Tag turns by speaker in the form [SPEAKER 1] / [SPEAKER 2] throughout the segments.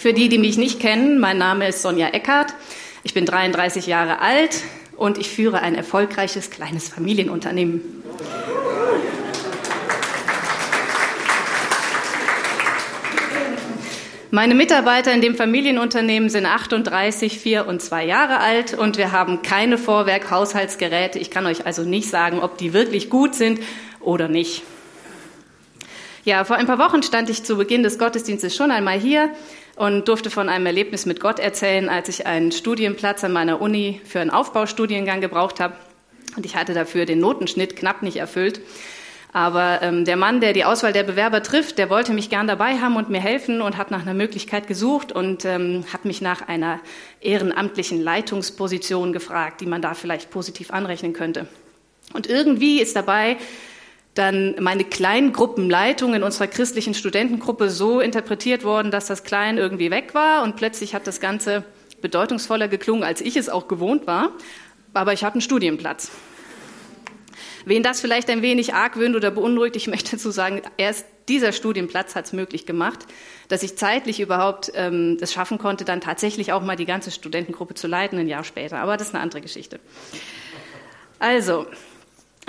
[SPEAKER 1] Für die, die mich nicht kennen, mein Name ist Sonja Eckert. Ich bin 33 Jahre alt und ich führe ein erfolgreiches kleines Familienunternehmen. Meine Mitarbeiter in dem Familienunternehmen sind 38, 4 und 2 Jahre alt und wir haben keine Vorwerk-Haushaltsgeräte. Ich kann euch also nicht sagen, ob die wirklich gut sind oder nicht. Ja, vor ein paar Wochen stand ich zu Beginn des Gottesdienstes schon einmal hier und durfte von einem Erlebnis mit Gott erzählen, als ich einen Studienplatz an meiner Uni für einen Aufbaustudiengang gebraucht habe. Und ich hatte dafür den Notenschnitt knapp nicht erfüllt. Aber ähm, der Mann, der die Auswahl der Bewerber trifft, der wollte mich gern dabei haben und mir helfen und hat nach einer Möglichkeit gesucht und ähm, hat mich nach einer ehrenamtlichen Leitungsposition gefragt, die man da vielleicht positiv anrechnen könnte. Und irgendwie ist dabei dann meine Kleingruppenleitung in unserer christlichen Studentengruppe so interpretiert worden, dass das Klein irgendwie weg war und plötzlich hat das Ganze bedeutungsvoller geklungen, als ich es auch gewohnt war. Aber ich hatte einen Studienplatz. Wen das vielleicht ein wenig argwöhnt oder beunruhigt, ich möchte dazu sagen, erst dieser Studienplatz hat es möglich gemacht, dass ich zeitlich überhaupt ähm, es schaffen konnte, dann tatsächlich auch mal die ganze Studentengruppe zu leiten, ein Jahr später. Aber das ist eine andere Geschichte. Also,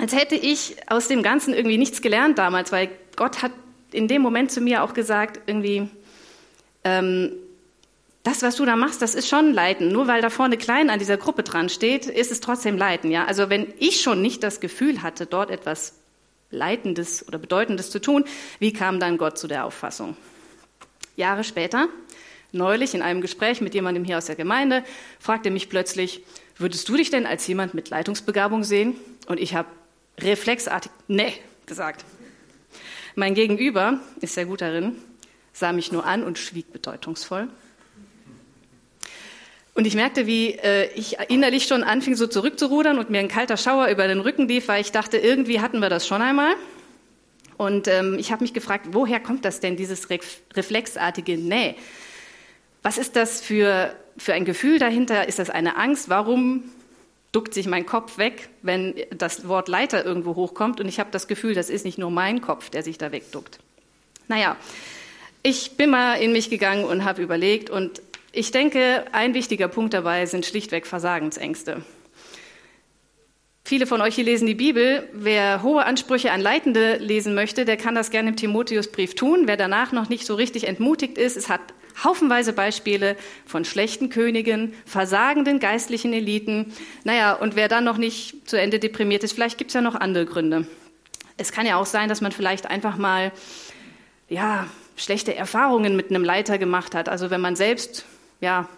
[SPEAKER 1] als hätte ich aus dem Ganzen irgendwie nichts gelernt damals, weil Gott hat in dem Moment zu mir auch gesagt, irgendwie, ähm, das, was du da machst, das ist schon Leiten. Nur weil da vorne klein an dieser Gruppe dran steht, ist es trotzdem Leiten. Ja? Also wenn ich schon nicht das Gefühl hatte, dort etwas Leitendes oder Bedeutendes zu tun, wie kam dann Gott zu der Auffassung? Jahre später, neulich in einem Gespräch mit jemandem hier aus der Gemeinde, fragte mich plötzlich, würdest du dich denn als jemand mit Leitungsbegabung sehen? Und ich habe reflexartig nee gesagt. Mein Gegenüber ist sehr gut darin, sah mich nur an und schwieg bedeutungsvoll. Und ich merkte, wie äh, ich innerlich schon anfing, so zurückzurudern und mir ein kalter Schauer über den Rücken lief, weil ich dachte, irgendwie hatten wir das schon einmal. Und ähm, ich habe mich gefragt, woher kommt das denn, dieses Re reflexartige Nee? Was ist das für, für ein Gefühl dahinter? Ist das eine Angst? Warum duckt sich mein Kopf weg, wenn das Wort Leiter irgendwo hochkommt? Und ich habe das Gefühl, das ist nicht nur mein Kopf, der sich da wegduckt. Naja, ich bin mal in mich gegangen und habe überlegt und ich denke, ein wichtiger Punkt dabei sind schlichtweg Versagensängste. Viele von euch hier lesen die Bibel. Wer hohe Ansprüche an Leitende lesen möchte, der kann das gerne im Timotheusbrief tun. Wer danach noch nicht so richtig entmutigt ist, es hat haufenweise Beispiele von schlechten Königen, versagenden geistlichen Eliten. Naja, und wer dann noch nicht zu Ende deprimiert ist, vielleicht gibt es ja noch andere Gründe. Es kann ja auch sein, dass man vielleicht einfach mal, ja, schlechte Erfahrungen mit einem Leiter gemacht hat. Also wenn man selbst ja,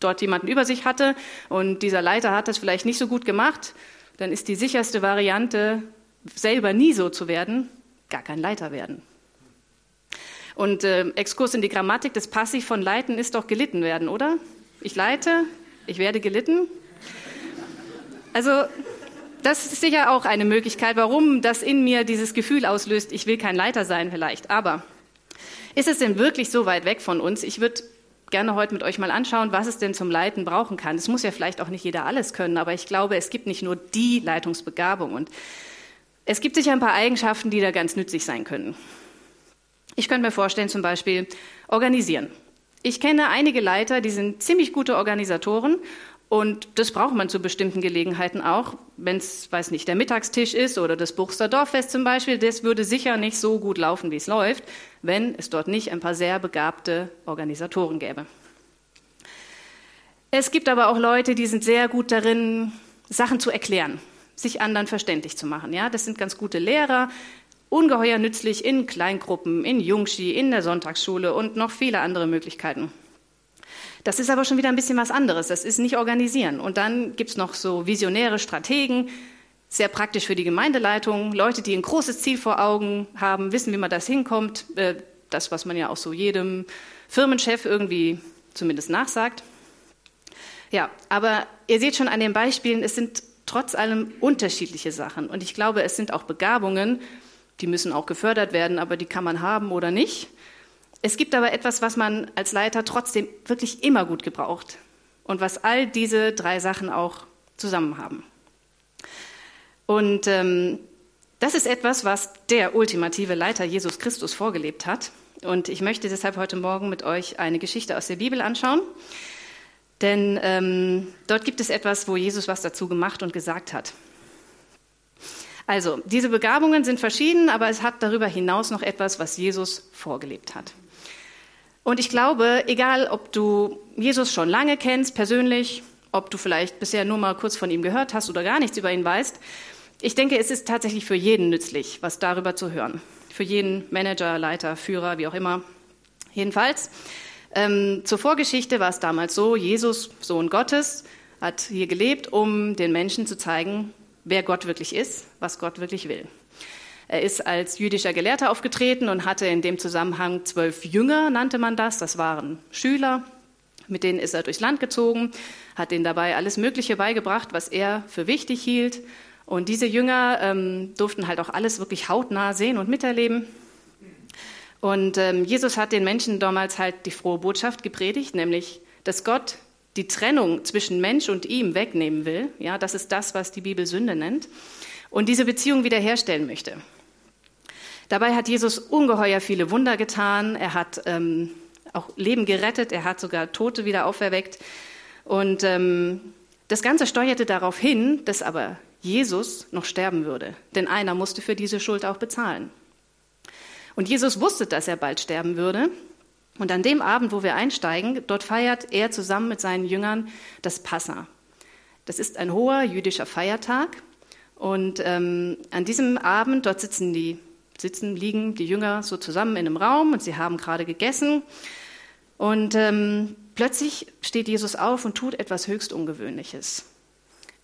[SPEAKER 1] dort jemanden über sich hatte und dieser Leiter hat das vielleicht nicht so gut gemacht, dann ist die sicherste Variante, selber nie so zu werden, gar kein Leiter werden. Und äh, Exkurs in die Grammatik, das Passiv von leiten ist doch gelitten werden, oder? Ich leite, ich werde gelitten. Also das ist sicher auch eine Möglichkeit, warum das in mir dieses Gefühl auslöst, ich will kein Leiter sein vielleicht. Aber ist es denn wirklich so weit weg von uns? Ich würde gerne heute mit euch mal anschauen, was es denn zum Leiten brauchen kann. Es muss ja vielleicht auch nicht jeder alles können, aber ich glaube, es gibt nicht nur die Leitungsbegabung. Und es gibt sicher ein paar Eigenschaften, die da ganz nützlich sein können. Ich könnte mir vorstellen, zum Beispiel organisieren. Ich kenne einige Leiter, die sind ziemlich gute Organisatoren und das braucht man zu bestimmten Gelegenheiten auch. Wenn es, weiß nicht, der Mittagstisch ist oder das Buchster Dorffest zum Beispiel, das würde sicher nicht so gut laufen, wie es läuft, wenn es dort nicht ein paar sehr begabte Organisatoren gäbe. Es gibt aber auch Leute, die sind sehr gut darin, Sachen zu erklären, sich anderen verständlich zu machen. Ja, das sind ganz gute Lehrer, ungeheuer nützlich in Kleingruppen, in Jungschi, in der Sonntagsschule und noch viele andere Möglichkeiten. Das ist aber schon wieder ein bisschen was anderes. Das ist nicht organisieren. Und dann gibt es noch so visionäre Strategen, sehr praktisch für die Gemeindeleitung, Leute, die ein großes Ziel vor Augen haben, wissen, wie man das hinkommt. Äh, das, was man ja auch so jedem Firmenchef irgendwie zumindest nachsagt. Ja, aber ihr seht schon an den Beispielen, es sind trotz allem unterschiedliche Sachen. Und ich glaube, es sind auch Begabungen, die müssen auch gefördert werden, aber die kann man haben oder nicht. Es gibt aber etwas, was man als Leiter trotzdem wirklich immer gut gebraucht und was all diese drei Sachen auch zusammen haben. Und ähm, das ist etwas, was der ultimative Leiter Jesus Christus vorgelebt hat. Und ich möchte deshalb heute Morgen mit euch eine Geschichte aus der Bibel anschauen. Denn ähm, dort gibt es etwas, wo Jesus was dazu gemacht und gesagt hat. Also, diese Begabungen sind verschieden, aber es hat darüber hinaus noch etwas, was Jesus vorgelebt hat. Und ich glaube, egal ob du Jesus schon lange kennst, persönlich, ob du vielleicht bisher nur mal kurz von ihm gehört hast oder gar nichts über ihn weißt, ich denke, es ist tatsächlich für jeden nützlich, was darüber zu hören. Für jeden Manager, Leiter, Führer, wie auch immer. Jedenfalls, ähm, zur Vorgeschichte war es damals so, Jesus, Sohn Gottes, hat hier gelebt, um den Menschen zu zeigen, wer Gott wirklich ist, was Gott wirklich will. Er ist als jüdischer Gelehrter aufgetreten und hatte in dem Zusammenhang zwölf Jünger, nannte man das. Das waren Schüler, mit denen ist er durchs Land gezogen, hat ihnen dabei alles Mögliche beigebracht, was er für wichtig hielt. Und diese Jünger ähm, durften halt auch alles wirklich hautnah sehen und miterleben. Und ähm, Jesus hat den Menschen damals halt die frohe Botschaft gepredigt, nämlich, dass Gott die Trennung zwischen Mensch und ihm wegnehmen will. Ja, das ist das, was die Bibel Sünde nennt. Und diese Beziehung wiederherstellen möchte. Dabei hat Jesus ungeheuer viele Wunder getan. Er hat ähm, auch Leben gerettet. Er hat sogar Tote wieder auferweckt. Und ähm, das Ganze steuerte darauf hin, dass aber Jesus noch sterben würde. Denn einer musste für diese Schuld auch bezahlen. Und Jesus wusste, dass er bald sterben würde. Und an dem Abend, wo wir einsteigen, dort feiert er zusammen mit seinen Jüngern das Passa. Das ist ein hoher jüdischer Feiertag. Und ähm, an diesem Abend, dort sitzen die, sitzen, liegen die Jünger so zusammen in einem Raum und sie haben gerade gegessen. Und ähm, plötzlich steht Jesus auf und tut etwas höchst Ungewöhnliches.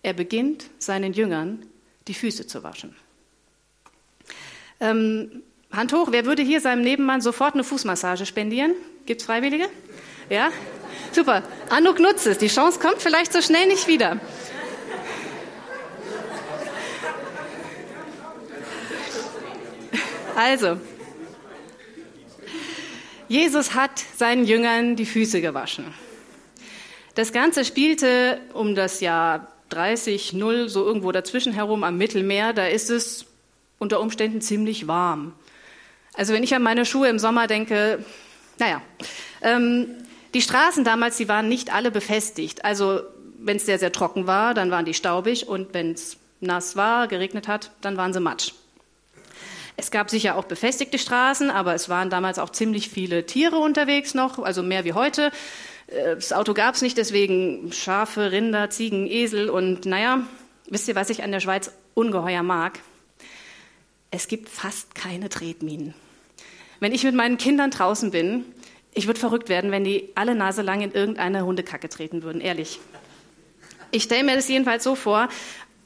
[SPEAKER 1] Er beginnt seinen Jüngern die Füße zu waschen. Ähm, Hand hoch, wer würde hier seinem Nebenmann sofort eine Fußmassage spendieren? Gibt es Freiwillige? Ja? Super. Anuk nutzt es. Die Chance kommt vielleicht so schnell nicht wieder. Also, Jesus hat seinen Jüngern die Füße gewaschen. Das Ganze spielte um das Jahr 30, 0, so irgendwo dazwischen herum am Mittelmeer. Da ist es unter Umständen ziemlich warm. Also wenn ich an meine Schuhe im Sommer denke, naja, ähm, die Straßen damals, die waren nicht alle befestigt. Also wenn es sehr, sehr trocken war, dann waren die staubig und wenn es nass war, geregnet hat, dann waren sie matsch. Es gab sicher auch befestigte Straßen, aber es waren damals auch ziemlich viele Tiere unterwegs noch, also mehr wie heute. Äh, das Auto gab es nicht, deswegen Schafe, Rinder, Ziegen, Esel und naja, wisst ihr, was ich an der Schweiz ungeheuer mag? Es gibt fast keine Tretminen. Wenn ich mit meinen Kindern draußen bin, ich würde verrückt werden, wenn die alle Nase lang in irgendeine Hundekacke treten würden, ehrlich. Ich stelle mir das jedenfalls so vor,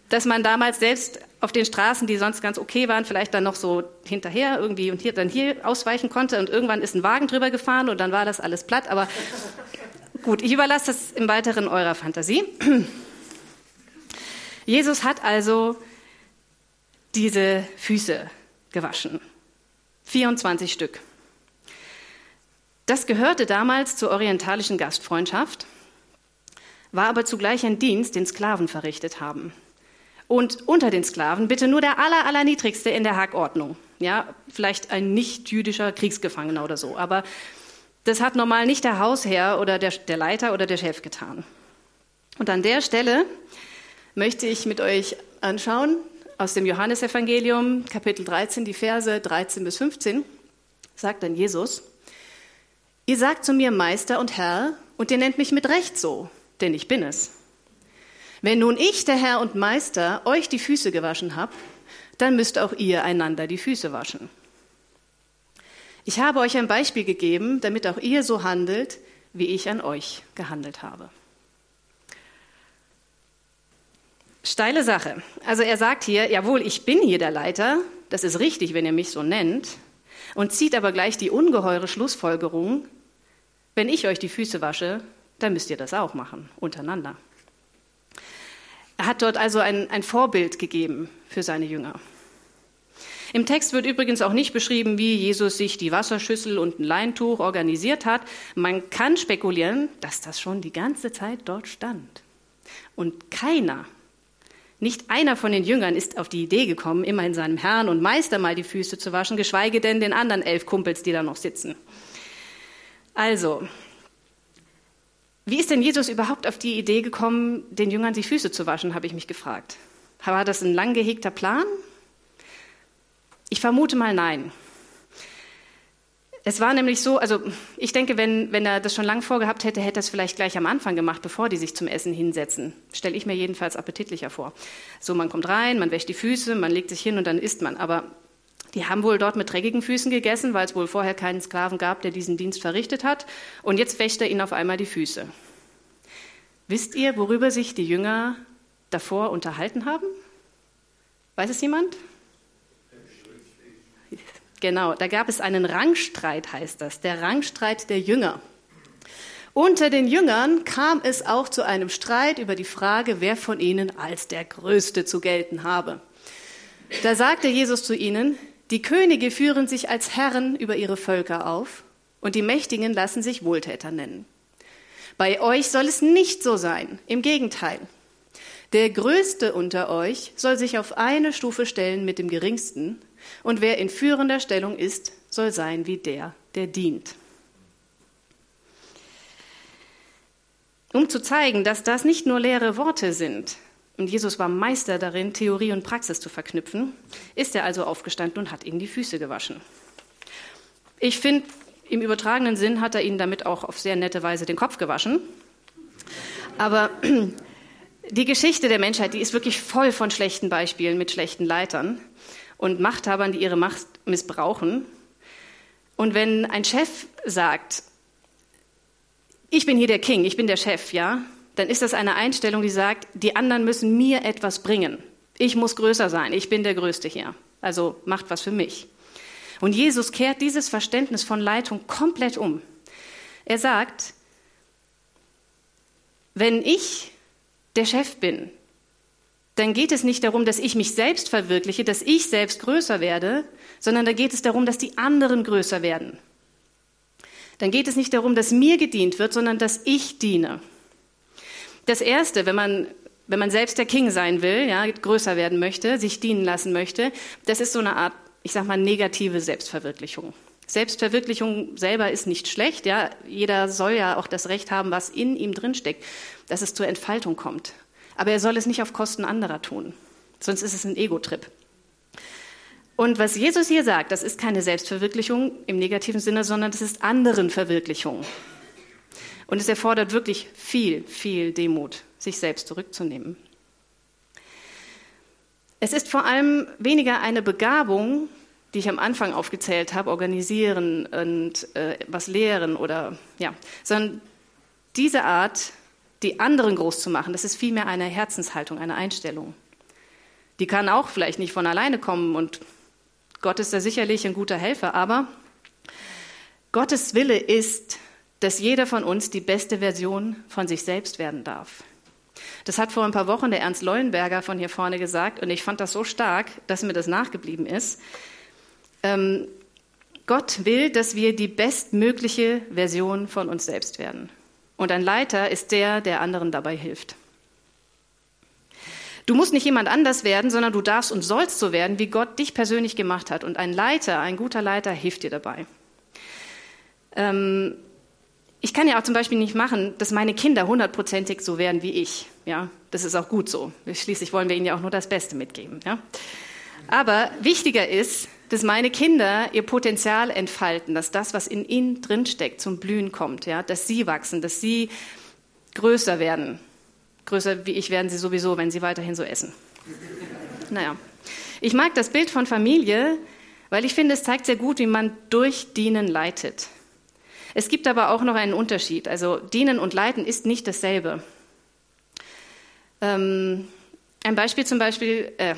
[SPEAKER 1] dass man damals selbst auf den Straßen, die sonst ganz okay waren, vielleicht dann noch so hinterher irgendwie und hier dann hier ausweichen konnte und irgendwann ist ein Wagen drüber gefahren und dann war das alles platt. Aber gut, ich überlasse das im Weiteren eurer Fantasie. Jesus hat also diese Füße gewaschen. 24 Stück. Das gehörte damals zur orientalischen Gastfreundschaft, war aber zugleich ein Dienst, den Sklaven verrichtet haben. Und unter den Sklaven bitte nur der aller, allerniedrigste in der Hackordnung. Ja, vielleicht ein nicht-jüdischer Kriegsgefangener oder so. Aber das hat normal nicht der Hausherr oder der, der Leiter oder der Chef getan. Und an der Stelle möchte ich mit euch anschauen, aus dem Johannesevangelium, Kapitel 13, die Verse 13 bis 15, sagt dann Jesus, Ihr sagt zu mir Meister und Herr, und ihr nennt mich mit Recht so, denn ich bin es. Wenn nun ich, der Herr und Meister, euch die Füße gewaschen habe, dann müsst auch ihr einander die Füße waschen. Ich habe euch ein Beispiel gegeben, damit auch ihr so handelt, wie ich an euch gehandelt habe. Steile Sache. Also er sagt hier, jawohl, ich bin hier der Leiter, das ist richtig, wenn ihr mich so nennt, und zieht aber gleich die ungeheure Schlussfolgerung, wenn ich euch die Füße wasche, dann müsst ihr das auch machen, untereinander. Er hat dort also ein, ein Vorbild gegeben für seine Jünger. Im Text wird übrigens auch nicht beschrieben, wie Jesus sich die Wasserschüssel und ein Leintuch organisiert hat. Man kann spekulieren, dass das schon die ganze Zeit dort stand. Und keiner, Nicht einer von den Jüngern ist auf die Idee gekommen, immerhin seinem Herrn und Meister mal die Füße zu waschen, geschweige denn den anderen elf Kumpels, die da noch sitzen. Also, wie ist denn Jesus überhaupt auf die Idee gekommen, den Jüngern die Füße zu waschen, habe ich mich gefragt. War das ein lang gehegter Plan? Ich vermute mal nein. Es war nämlich so, also ich denke, wenn, wenn er das schon lang vorgehabt hätte, hätte er es vielleicht gleich am Anfang gemacht, bevor die sich zum Essen hinsetzen. Stelle ich mir jedenfalls appetitlicher vor. So, man kommt rein, man wäscht die Füße, man legt sich hin und dann isst man. Aber die haben wohl dort mit dreckigen Füßen gegessen, weil es wohl vorher keinen Sklaven gab, der diesen Dienst verrichtet hat. Und jetzt wäscht er ihnen auf einmal die Füße. Wisst ihr, worüber sich die Jünger davor unterhalten haben? Weiß es jemand? Genau, da gab es einen Rangstreit, heißt das, der Rangstreit der Jünger. Unter den Jüngern kam es auch zu einem Streit über die Frage, wer von ihnen als der Größte zu gelten habe. Da sagte Jesus zu ihnen, die Könige führen sich als Herren über ihre Völker auf und die Mächtigen lassen sich Wohltäter nennen. Bei euch soll es nicht so sein, im Gegenteil. Der Größte unter euch soll sich auf eine Stufe stellen mit dem Geringsten und wer in führender Stellung ist, soll sein wie der, der dient. Um zu zeigen, dass das nicht nur leere Worte sind, und Jesus war Meister darin, Theorie und Praxis zu verknüpfen, ist er also aufgestanden und hat ihnen die Füße gewaschen. Ich finde, im übertragenen Sinn hat er ihnen damit auch auf sehr nette Weise den Kopf gewaschen. Aber die Geschichte der Menschheit, die ist wirklich voll von schlechten Beispielen mit schlechten Leitern und Machthabern, die ihre Macht missbrauchen. Und wenn ein Chef sagt, ich bin hier der King, ich bin der Chef, ja, dann ist das eine Einstellung, die sagt, die anderen müssen mir etwas bringen. Ich muss größer sein, ich bin der Größte hier. Also macht was für mich. Und Jesus kehrt dieses Verständnis von Leitung komplett um. Er sagt, wenn ich der Chef bin, dann geht es nicht darum, dass ich mich selbst verwirkliche, dass ich selbst größer werde, sondern da geht es darum, dass die anderen größer werden. Dann geht es nicht darum, dass mir gedient wird, sondern dass ich diene. Das Erste, wenn man, wenn man selbst der King sein will, ja, größer werden möchte, sich dienen lassen möchte, das ist so eine Art, ich sag mal, negative Selbstverwirklichung. Selbstverwirklichung selber ist nicht schlecht, ja. Jeder soll ja auch das Recht haben, was in ihm drinsteckt, dass es zur Entfaltung kommt. Aber er soll es nicht auf Kosten anderer tun, sonst ist es ein Ego-Trip. Und was Jesus hier sagt, das ist keine Selbstverwirklichung im negativen Sinne, sondern das ist anderen Verwirklichung. Und es erfordert wirklich viel, viel Demut, sich selbst zurückzunehmen. Es ist vor allem weniger eine Begabung, die ich am Anfang aufgezählt habe, organisieren und äh, was lehren oder ja, sondern diese Art die anderen groß zu machen, das ist vielmehr eine Herzenshaltung, eine Einstellung. Die kann auch vielleicht nicht von alleine kommen und Gott ist da sicherlich ein guter Helfer, aber Gottes Wille ist, dass jeder von uns die beste Version von sich selbst werden darf. Das hat vor ein paar Wochen der Ernst Leuenberger von hier vorne gesagt und ich fand das so stark, dass mir das nachgeblieben ist. Ähm, Gott will, dass wir die bestmögliche Version von uns selbst werden. Und ein Leiter ist der, der anderen dabei hilft. Du musst nicht jemand anders werden, sondern du darfst und sollst so werden, wie Gott dich persönlich gemacht hat. Und ein Leiter, ein guter Leiter hilft dir dabei. Ähm, ich kann ja auch zum Beispiel nicht machen, dass meine Kinder hundertprozentig so werden wie ich. Ja, das ist auch gut so. Schließlich wollen wir ihnen ja auch nur das Beste mitgeben. Ja? Aber wichtiger ist, dass meine Kinder ihr Potenzial entfalten, dass das, was in ihnen drinsteckt, zum Blühen kommt, ja, dass sie wachsen, dass sie größer werden. Größer wie ich werden sie sowieso, wenn sie weiterhin so essen. Naja. Ich mag das Bild von Familie, weil ich finde, es zeigt sehr gut, wie man durch Dienen leitet. Es gibt aber auch noch einen Unterschied. Also Dienen und Leiten ist nicht dasselbe. Ähm, ein Beispiel zum Beispiel, äh,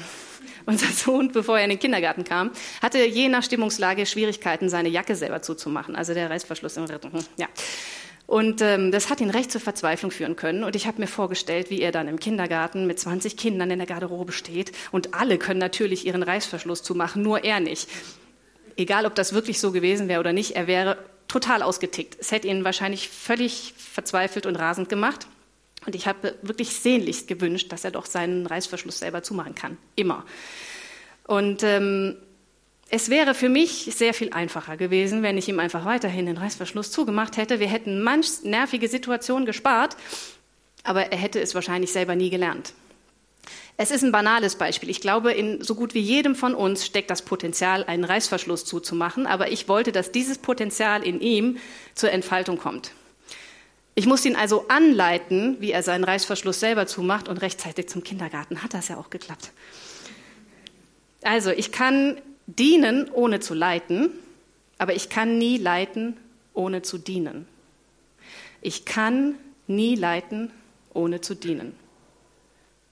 [SPEAKER 1] unser Sohn, bevor er in den Kindergarten kam, hatte je nach Stimmungslage Schwierigkeiten, seine Jacke selber zuzumachen. Also der Reißverschluss. Ja. Und ähm, das hat ihn recht zur Verzweiflung führen können. Und ich habe mir vorgestellt, wie er dann im Kindergarten mit 20 Kindern in der Garderobe steht. Und alle können natürlich ihren Reißverschluss zumachen, nur er nicht. Egal, ob das wirklich so gewesen wäre oder nicht, er wäre total ausgetickt. Es hätte ihn wahrscheinlich völlig verzweifelt und rasend gemacht. Und ich habe wirklich sehnlichst gewünscht, dass er doch seinen Reißverschluss selber zumachen kann. Immer. Und ähm, es wäre für mich sehr viel einfacher gewesen, wenn ich ihm einfach weiterhin den Reißverschluss zugemacht hätte. Wir hätten manch nervige Situation gespart, aber er hätte es wahrscheinlich selber nie gelernt. Es ist ein banales Beispiel. Ich glaube, in so gut wie jedem von uns steckt das Potenzial, einen Reißverschluss zuzumachen, aber ich wollte, dass dieses Potenzial in ihm zur Entfaltung kommt. Ich musste ihn also anleiten, wie er seinen Reißverschluss selber zumacht und rechtzeitig zum Kindergarten hat das ja auch geklappt. Also, ich kann dienen, ohne zu leiten, aber ich kann nie leiten, ohne zu dienen. Ich kann nie leiten, ohne zu dienen.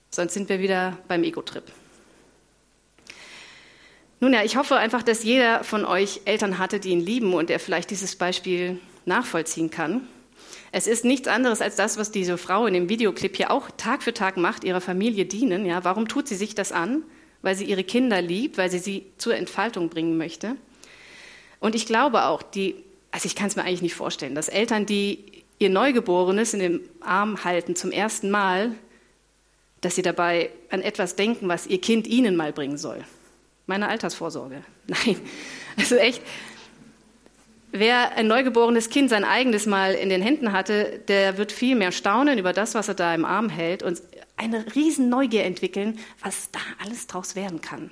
[SPEAKER 1] Sonst sind wir wieder beim Ego-Trip. Nun ja, ich hoffe einfach, dass jeder von euch Eltern hatte, die ihn lieben und der vielleicht dieses Beispiel nachvollziehen kann. Es ist nichts anderes als das, was diese Frau in dem Videoclip hier auch Tag für Tag macht, ihrer Familie dienen. Ja, warum tut sie sich das an? weil sie ihre Kinder liebt, weil sie sie zur Entfaltung bringen möchte. Und ich glaube auch, die, also ich kann es mir eigentlich nicht vorstellen, dass Eltern, die ihr Neugeborenes in den Arm halten zum ersten Mal, dass sie dabei an etwas denken, was ihr Kind ihnen mal bringen soll. Meine Altersvorsorge. Nein, also echt. Wer ein neugeborenes Kind sein eigenes Mal in den Händen hatte, der wird viel mehr staunen über das, was er da im Arm hält und eine riesen Neugier entwickeln, was da alles draus werden kann.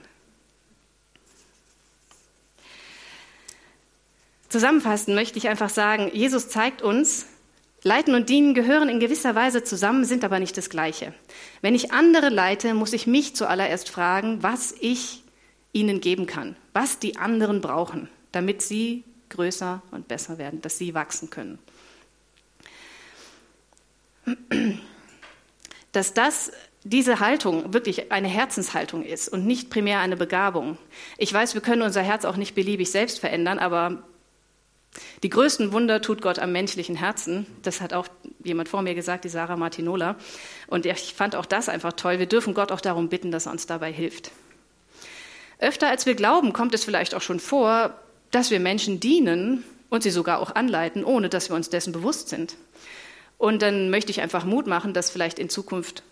[SPEAKER 1] Zusammenfassend möchte ich einfach sagen, Jesus zeigt uns, Leiten und Dienen gehören in gewisser Weise zusammen, sind aber nicht das Gleiche. Wenn ich andere leite, muss ich mich zuallererst fragen, was ich ihnen geben kann, was die anderen brauchen, damit sie größer und besser werden, dass sie wachsen können dass das diese Haltung wirklich eine Herzenshaltung ist und nicht primär eine Begabung. Ich weiß, wir können unser Herz auch nicht beliebig selbst verändern, aber die größten Wunder tut Gott am menschlichen Herzen. Das hat auch jemand vor mir gesagt, die Sarah Martinola. Und ich fand auch das einfach toll. Wir dürfen Gott auch darum bitten, dass er uns dabei hilft. Öfter als wir glauben, kommt es vielleicht auch schon vor, dass wir Menschen dienen und sie sogar auch anleiten, ohne dass wir uns dessen bewusst sind. Und dann möchte ich einfach Mut machen, das vielleicht in Zukunft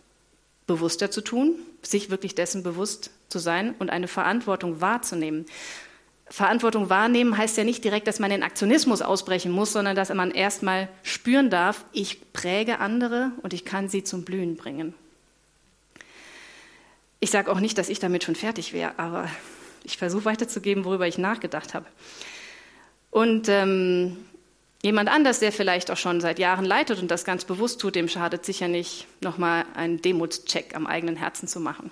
[SPEAKER 1] bewusster zu tun, sich wirklich dessen bewusst zu sein und eine Verantwortung wahrzunehmen. Verantwortung wahrnehmen heißt ja nicht direkt, dass man den Aktionismus ausbrechen muss, sondern dass man erstmal spüren darf, ich präge andere und ich kann sie zum Blühen bringen. Ich sage auch nicht, dass ich damit schon fertig wäre, aber ich versuche weiterzugeben, worüber ich nachgedacht habe. Und ähm, Jemand anders, der vielleicht auch schon seit Jahren leitet und das ganz bewusst tut, dem schadet sicher nicht, nochmal einen Demutscheck am eigenen Herzen zu machen.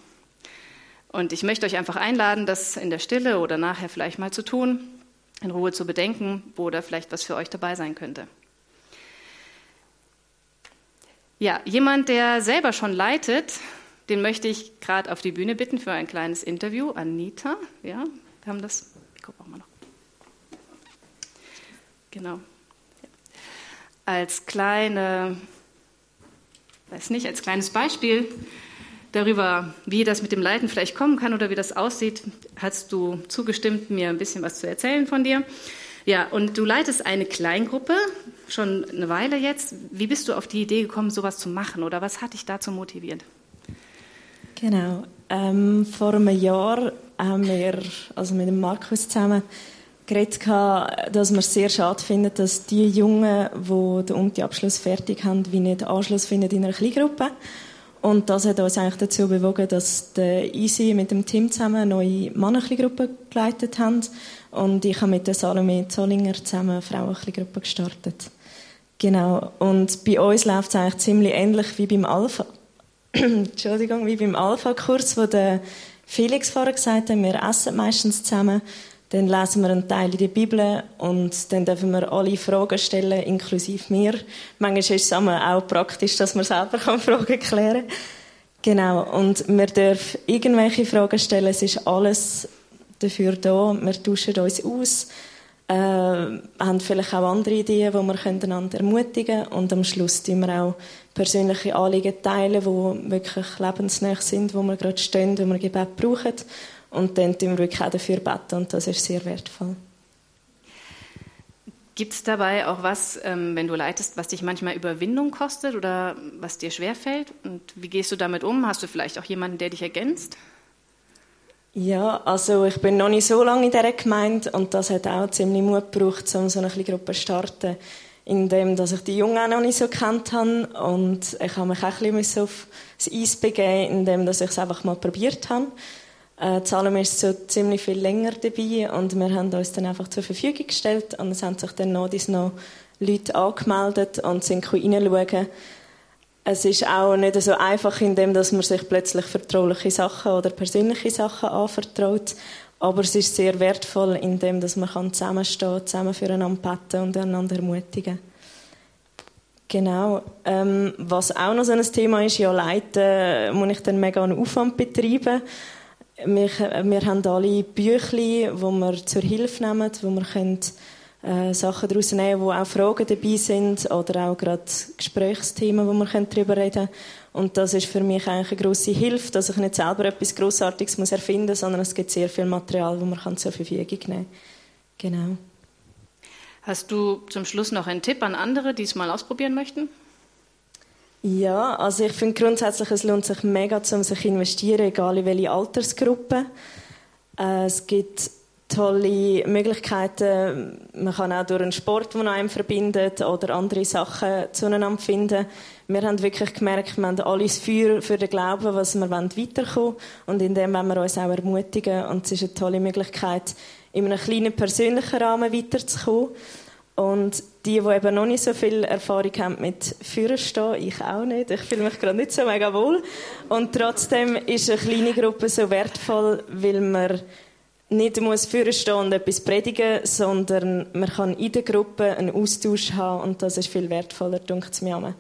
[SPEAKER 1] Und ich möchte euch einfach einladen, das in der Stille oder nachher vielleicht mal zu tun, in Ruhe zu bedenken, wo da vielleicht was für euch dabei sein könnte. Ja, jemand, der selber schon leitet, den möchte ich gerade auf die Bühne bitten für ein kleines Interview. Anita, ja, wir haben das. Ich gucke auch mal noch. Genau als kleine, weiß nicht, als kleines Beispiel darüber, wie das mit dem Leiten vielleicht kommen kann oder wie das aussieht, hast du zugestimmt, mir ein bisschen was zu erzählen von dir. Ja, und du leitest eine Kleingruppe schon eine Weile jetzt. Wie bist du auf die Idee gekommen, sowas zu machen oder was hat dich dazu motiviert?
[SPEAKER 2] Genau. Ähm, vor einem Jahr haben wir also mit dem Markus zusammen geredet, dass wir es sehr schade finden, dass die Jungen, die den Umti-Abschluss fertig haben, wie nicht Anschluss finden in einer Kleingruppe. Und das hat uns eigentlich dazu bewogen, dass der Easy mit dem Team zusammen eine neue Mannenklingruppe geleitet haben. Und ich habe mit der Salome Zollinger zusammen eine Frauenklingruppe gestartet. Genau. Und bei uns läuft es eigentlich ziemlich ähnlich wie beim Alpha. Entschuldigung, wie beim Alpha-Kurs, wo der Felix vorher gesagt hat, wir essen meistens zusammen. Dann lesen wir einen Teil in der Bibel und dann dürfen wir alle Fragen stellen, inklusive mir. Manchmal ist es auch praktisch, dass man selber Fragen klären kann. Genau. Und wir dürfen irgendwelche Fragen stellen. Es ist alles dafür da. Wir tauschen uns aus, äh, haben vielleicht auch andere Ideen, die wir einander ermutigen können. Und am Schluss tun wir auch persönliche Anliegen teilen, die wirklich lebensnah sind, wo wir gerade stehen, wo wir Gebet brauchen. Und dann tun wir wirklich auch dafür beten und das ist sehr wertvoll.
[SPEAKER 1] Gibt es dabei auch was, ähm, wenn du leitest, was dich manchmal Überwindung kostet oder was dir schwerfällt? Und wie gehst du damit um? Hast du vielleicht auch jemanden, der dich ergänzt?
[SPEAKER 2] Ja, also ich bin noch nicht so lange in dieser Gemeinde und das hat auch ziemlich Mut gebraucht, um so eine Gruppe zu starten, indem dass ich die Jungen auch noch nicht so kennt habe und ich habe mich auch ein bisschen auf das Eis begeben, indem dass ich es einfach mal probiert habe. Äh, Salom ist so ziemlich viel länger dabei und wir haben uns dann einfach zur Verfügung gestellt und es haben sich dann noch, noch Leute angemeldet und sind reinschauen. Es ist auch nicht so einfach, indem dass man sich plötzlich vertrauliche Sachen oder persönliche Sachen anvertraut, aber es ist sehr wertvoll, indem dass man zusammenstehen kann, zusammen füreinander beten und einander ermutigen. Genau. Ähm, was auch noch so ein Thema ist, ja, leiten, muss ich dann mega einen Aufwand betreiben. Wir, wir haben alle Büchli, die wir zur Hilfe nehmen, wo wir können, äh, Sachen daraus nehmen wo auch Fragen dabei sind oder auch gerade Gesprächsthemen, wo wir darüber reden können. Und das ist für mich eigentlich eine grosse Hilfe, dass ich nicht selber etwas Grossartiges muss erfinden muss, sondern es gibt sehr viel Material, das man zur Verfügung nehmen kann. Genau.
[SPEAKER 1] Hast du zum Schluss noch einen Tipp an andere, die es mal ausprobieren möchten?
[SPEAKER 2] Ja, also ich finde grundsätzlich, es lohnt sich mega, um sich zu investieren, egal in welche Altersgruppe. Äh, es gibt tolle Möglichkeiten. Man kann auch durch einen Sport, der einem verbindet, oder andere Sachen zueinander finden. Wir haben wirklich gemerkt, wir haben alles Feuer für den Glauben, was wir weiterkommen wollen. Und in dem wollen wir uns auch ermutigen. Und es ist eine tolle Möglichkeit, in einem kleinen persönlichen Rahmen weiterzukommen. Und die, die eben noch nicht so viel Erfahrung haben mit Führerstehen, ich auch nicht. Ich fühle mich gerade nicht so mega wohl. Und trotzdem ist eine kleine Gruppe so wertvoll, weil man nicht muss Führerstehen und etwas predigen, sondern man kann in der Gruppe einen Austausch haben und das ist viel wertvoller, denkt es mir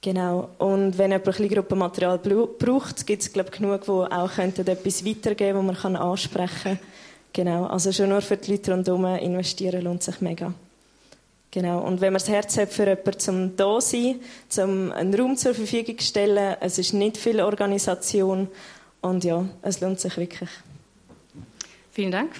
[SPEAKER 2] Genau. Und wenn jemand ein Gruppenmaterial braucht, gibt es, glaube ich, genug, die auch etwas weitergeben können, das man ansprechen kann. Genau. Also schon nur für die Leute rundherum investieren lohnt sich mega. Genau. Und wenn man das Herz hat für jemanden zum da sein, zum einen Raum zur Verfügung zu stellen, es ist nicht viel Organisation und ja, es lohnt sich wirklich.
[SPEAKER 1] Vielen Dank.